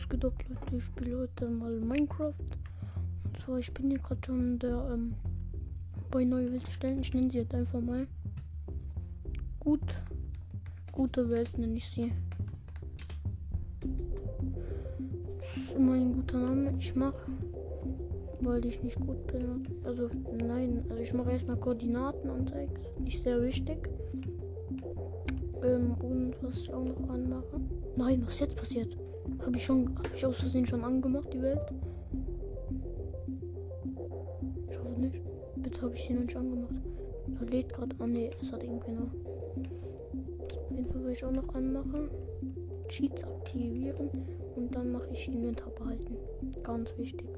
was geht ab, Leute? Ich spiele heute mal Minecraft. Und zwar, ich bin hier gerade schon der, ähm, bei neue Welt stellen. Ich nenne sie jetzt einfach mal. Gut. Gute Welt nenne ich sie. Das ist immer ein guter Name. Ich mache, weil ich nicht gut bin. Also, nein, also ich mache erstmal Koordinaten anzeigen. Nicht sehr wichtig. Ähm, und was ich auch noch anmache. Nein, was jetzt passiert? Habe ich schon, habe ich aus Versehen schon angemacht, die Welt? Ich hoffe nicht. Bitte habe ich sie noch nicht angemacht. Da lädt gerade an. Nee, es hat irgendwie noch. Auf jeden Fall will ich auch noch anmachen. Cheats aktivieren. Und dann mache ich Inventar behalten. Ganz wichtig.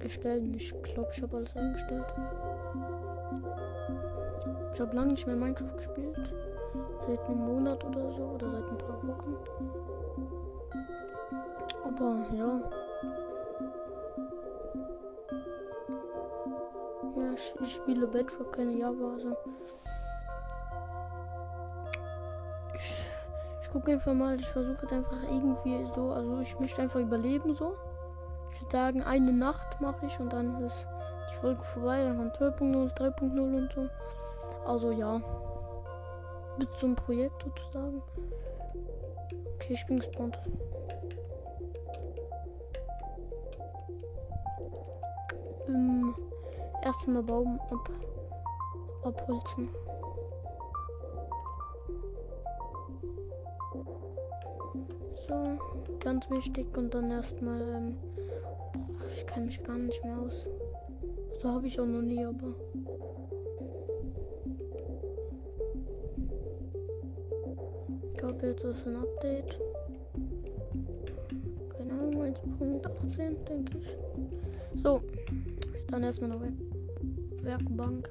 Erstellen. Ich glaube, ich habe alles eingestellt. Ich habe lange nicht mehr Minecraft gespielt. Seit einem Monat oder so. Oder seit ein paar Wochen. Aber ja. Ja, ich, ich spiele Bedrock, keine Java. Also. Ich, ich gucke einfach mal. Ich versuche einfach irgendwie so. Also ich möchte einfach überleben so. Ich würde sagen, eine Nacht mache ich und dann ist die Folge vorbei. Dann kommt 2.0, 3.0 und so. Also ja. Mit so einem Projekt sozusagen. Okay, ich bin gespannt. Ähm, erstmal Baum ab, abholzen. So, ganz wichtig und dann erstmal, ähm, ich kann mich gar nicht mehr aus. So habe ich auch noch nie, aber. Ich glaube, jetzt ist ein Update. Keine Ahnung, 1.18, denke ich. So, dann erstmal noch Werkbank.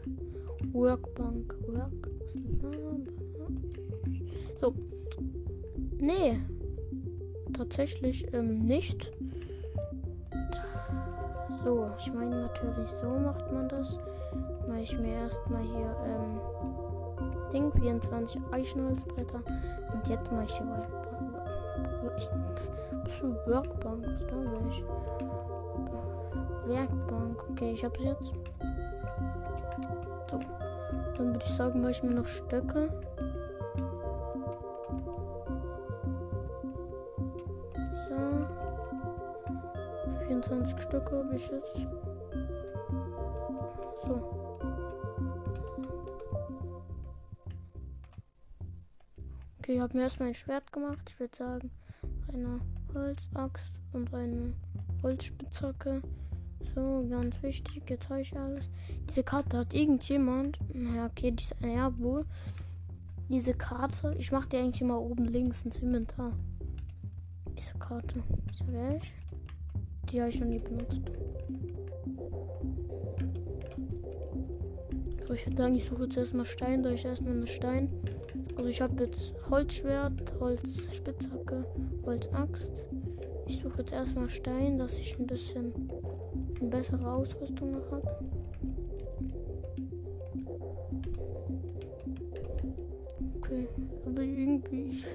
Workbank. Work. So. Nee. Tatsächlich ähm, nicht. So, ich meine natürlich, so macht man das. Mache ich mir erstmal hier ähm, Ding 24 Eichenholzbretter. Und jetzt mache ich die Workbank. Ich, Workbank, was da ich? Werkbank. Okay, ich hab's jetzt. So. Dann würde ich sagen, mache ich mir noch Stöcke. So. 24 Stücke habe ich jetzt. So. Okay, ich habe mir erstmal ein Schwert gemacht. Ich würde sagen, eine Holzaxt und eine Holzspitzhacke. So, ganz wichtig, jetzt habe ich alles. Diese Karte hat irgendjemand. Ja, okay, diese, ja, wohl. Diese Karte, ich mache die eigentlich immer oben links ins Inventar. Diese Karte. So, ich. Die habe ich noch nie benutzt. So, ich würde sagen, ich suche jetzt erstmal Stein, da ich erstmal eine Stein. Also ich habe jetzt Holzschwert, Holzspitzhacke, Holzaxt. Ich suche jetzt erstmal Stein, dass ich ein bisschen eine bessere Ausrüstung noch habe. Okay, aber irgendwie. Ich,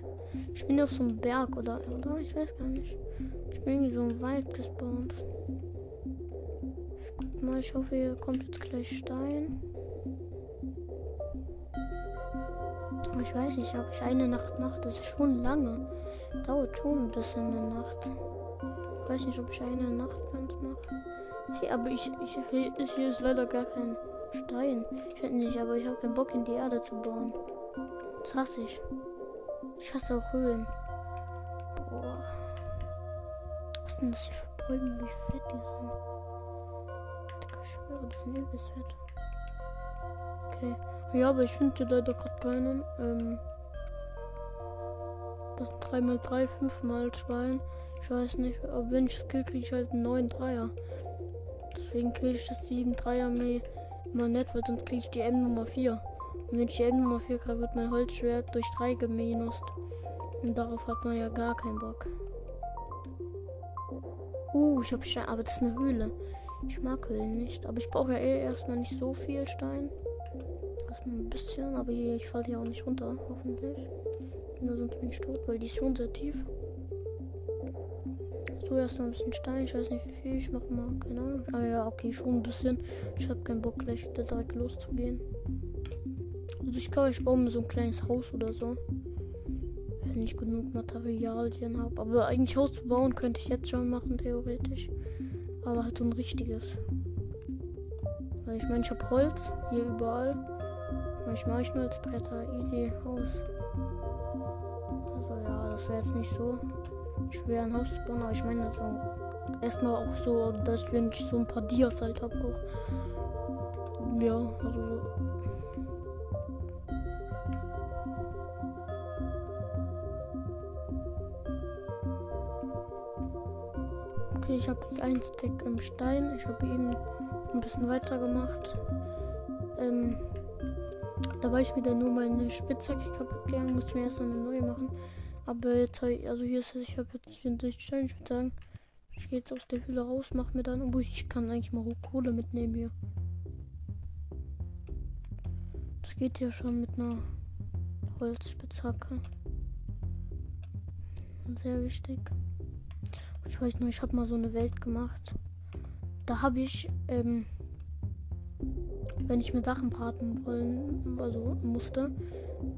ich bin auf so einem Berg oder, oder? Ich weiß gar nicht. Ich bin irgendwie so im Wald gespawnt. Ich guck mal, ich hoffe, hier kommt jetzt gleich Stein. Ich weiß nicht, ob ich eine Nacht mache. Das ist schon lange. Dauert schon ein bisschen eine Nacht. Ich weiß nicht, ob ich eine Nacht ganz mache. Hier, aber ich, ich, hier ist leider gar kein Stein. Ich hätte nicht, aber ich habe keinen Bock in die Erde zu bauen. Das hasse ich. Ich hasse auch Höhlen. Boah. Was sind das für Bäume, wie fett die sind? Ich schwöre, die sind übelst fett. Okay. Ja, aber ich finde leider gerade keinen. Ähm, das sind 3x3, 5 Schwein. Ich weiß nicht, aber wenn ich Skill kriege ich halt einen neuen Dreier. Deswegen kriege ich das 7 Dreier immer nett, weil sonst kriege ich die M Nummer 4. Und wenn ich die M Nummer 4 kriege, wird mein Holzschwert durch 3 geminust. Und darauf hat man ja gar keinen Bock. Uh, ich habe Stein, aber das ist eine Höhle. Ich mag Höhlen nicht, aber ich brauche ja eh erstmal nicht so viel Stein. Ein bisschen, aber hier, ich falle hier auch nicht runter, hoffentlich. Nur sonst bin ich tot, weil die ist schon sehr tief. du erstmal ein bisschen Stein. Ich weiß nicht wie viel. Ich mach mal, keine Ahnung. Ah ja, okay, schon ein bisschen. Ich habe keinen Bock, gleich direkt loszugehen. Also ich glaube, ich baue mir so ein kleines Haus oder so. Wenn ich genug Materialien habe. Aber eigentlich Haus zu bauen könnte ich jetzt schon machen, theoretisch. Aber halt so ein richtiges. Weil ich meine, ich habe Holz hier überall. Manchmal Bretter. Easy Haus. Also ja, das wäre jetzt nicht so schwer ein Haus zu bauen. Aber ich meine, so erstmal auch so, dass wenn ich so ein paar Dias halt habe auch. Ja, also Okay, ich habe jetzt ein Stack im Stein. Ich habe eben ein bisschen weiter gemacht. Da war ich wieder nur meine Spitzhacke kaputt gegangen, musste mir erst eine neue machen. Aber jetzt, also hier ist es, ich habe jetzt 64 Steine, ich würde sagen, ich gehe jetzt aus der Höhle raus, mache mir dann, obwohl ich kann eigentlich mal Kohle mitnehmen hier. Das geht ja schon mit einer Holzspitzhacke. Sehr wichtig. Ich weiß noch, ich habe mal so eine Welt gemacht. Da habe ich, ähm, wenn ich mir Sachen braten wollen, also musste,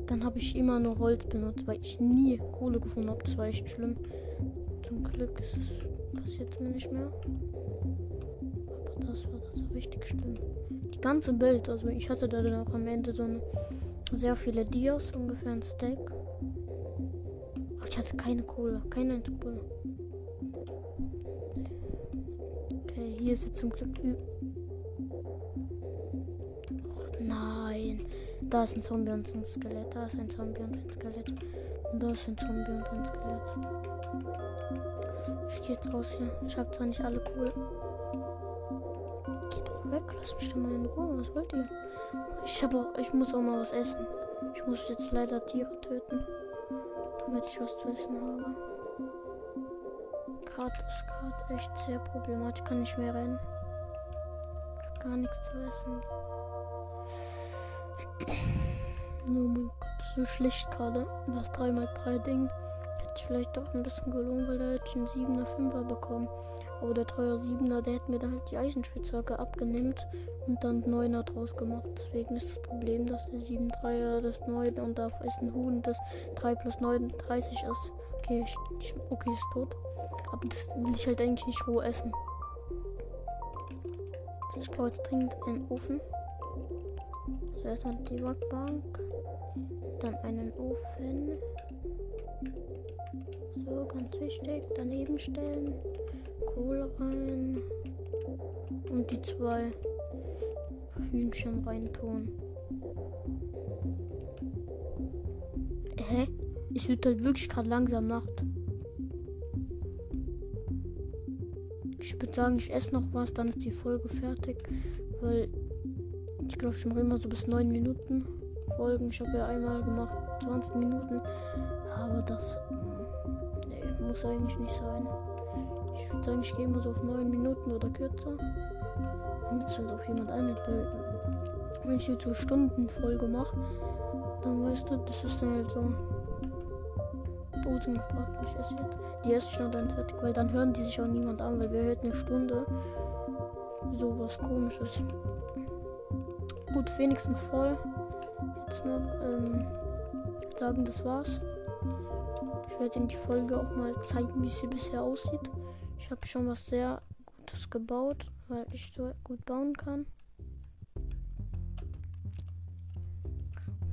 dann habe ich immer nur Holz benutzt, weil ich nie Kohle gefunden habe. Das war echt schlimm. Zum Glück ist es passiert mir nicht mehr. Aber das war das so richtig schlimm. Die ganze Bild, also ich hatte da dann auch am Ende so eine, sehr viele Dias, ungefähr ein Stack. Aber ich hatte keine Kohle, keine Kohle. hier ist jetzt zum Glück. Da ist ein Zombie und ein Skelett. Da ist ein Zombie und ein Skelett. Und da ist ein Zombie und ein Skelett. Ich gehe jetzt raus hier. Ich habe zwar nicht alle cool. Geht doch weg. Lass mich doch mal in Ruhe. Was wollt ihr? Ich habe auch. Ich muss auch mal was essen. Ich muss jetzt leider Tiere töten. Damit ich was zu essen habe gerade ist gerade echt sehr problematisch. Kann nicht mehr rennen. Gar nichts zu essen. Nur mein Gott, so schlecht gerade. Das 3x3 Ding. Hätte ich vielleicht doch ein bisschen gelohnt, weil da hätte ich einen 7er, 5er bekommen. Aber der 3er 7er, der hätte mir dann halt die Eisenspitzhacke abgenimmt und dann 9er draus gemacht. Deswegen ist das Problem, dass der 7 3er das 9 und da ist ein Huhn, das 3 plus 9 30 ist. Okay, ich, okay, ist tot. Aber das will ich halt eigentlich nicht roh essen. Ich brauche jetzt dringend einen Ofen. Erstmal die Werkbank. Dann einen Ofen. So, ganz wichtig. Daneben stellen. Kohle rein. Und die zwei Hühnchen reintun. Hä? Es wird halt wirklich gerade langsam Nacht. Ich würde sagen, ich esse noch was, dann ist die Folge fertig. Weil ich glaube, mache immer so bis 9 Minuten Folgen. Ich habe ja einmal gemacht 20 Minuten. Aber das nee, muss eigentlich nicht sein. Ich würde sagen, ich gehe immer so auf 9 Minuten oder kürzer. Damit es halt auch jemand einbildet. Wenn ich jetzt so Stundenfolge mache, dann weißt du, das ist dann halt so. Boden gebracht. Ich esse jetzt. Die esse schon dann fertig, weil dann hören die sich auch niemand an, weil wir hört eine Stunde. So was komisches. Gut, wenigstens voll. Jetzt noch ähm, sagen, das war's. Ich werde in die Folge auch mal zeigen, wie sie bisher aussieht. Ich habe schon was sehr Gutes gebaut, weil ich so gut bauen kann.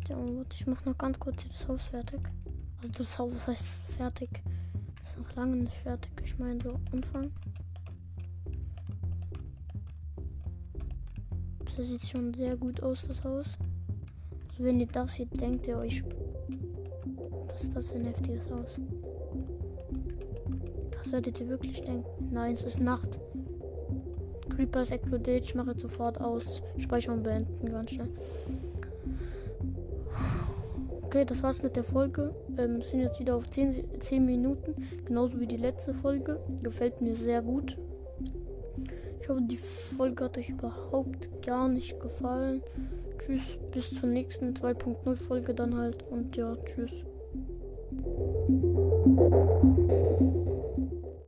Ja, und ich mache noch ganz kurz das Haus fertig. Also das Haus heißt fertig. Ist noch lange nicht fertig. Ich meine so Anfang. Das sieht schon sehr gut aus, das Haus. Also wenn ihr das seht, denkt ihr euch, was ist das für ein heftiges Haus? Das werdet ihr wirklich denken. Nein, es ist Nacht. Creeper ist explodiert. Ich mache sofort aus. Speichern beenden ganz schnell. Okay, das war's mit der Folge. Ähm, sind jetzt wieder auf 10, 10 Minuten. Genauso wie die letzte Folge. Gefällt mir sehr gut. Ich hoffe, die Folge hat euch überhaupt gar nicht gefallen. Tschüss, bis zur nächsten 2.0 Folge dann halt. Und ja, tschüss.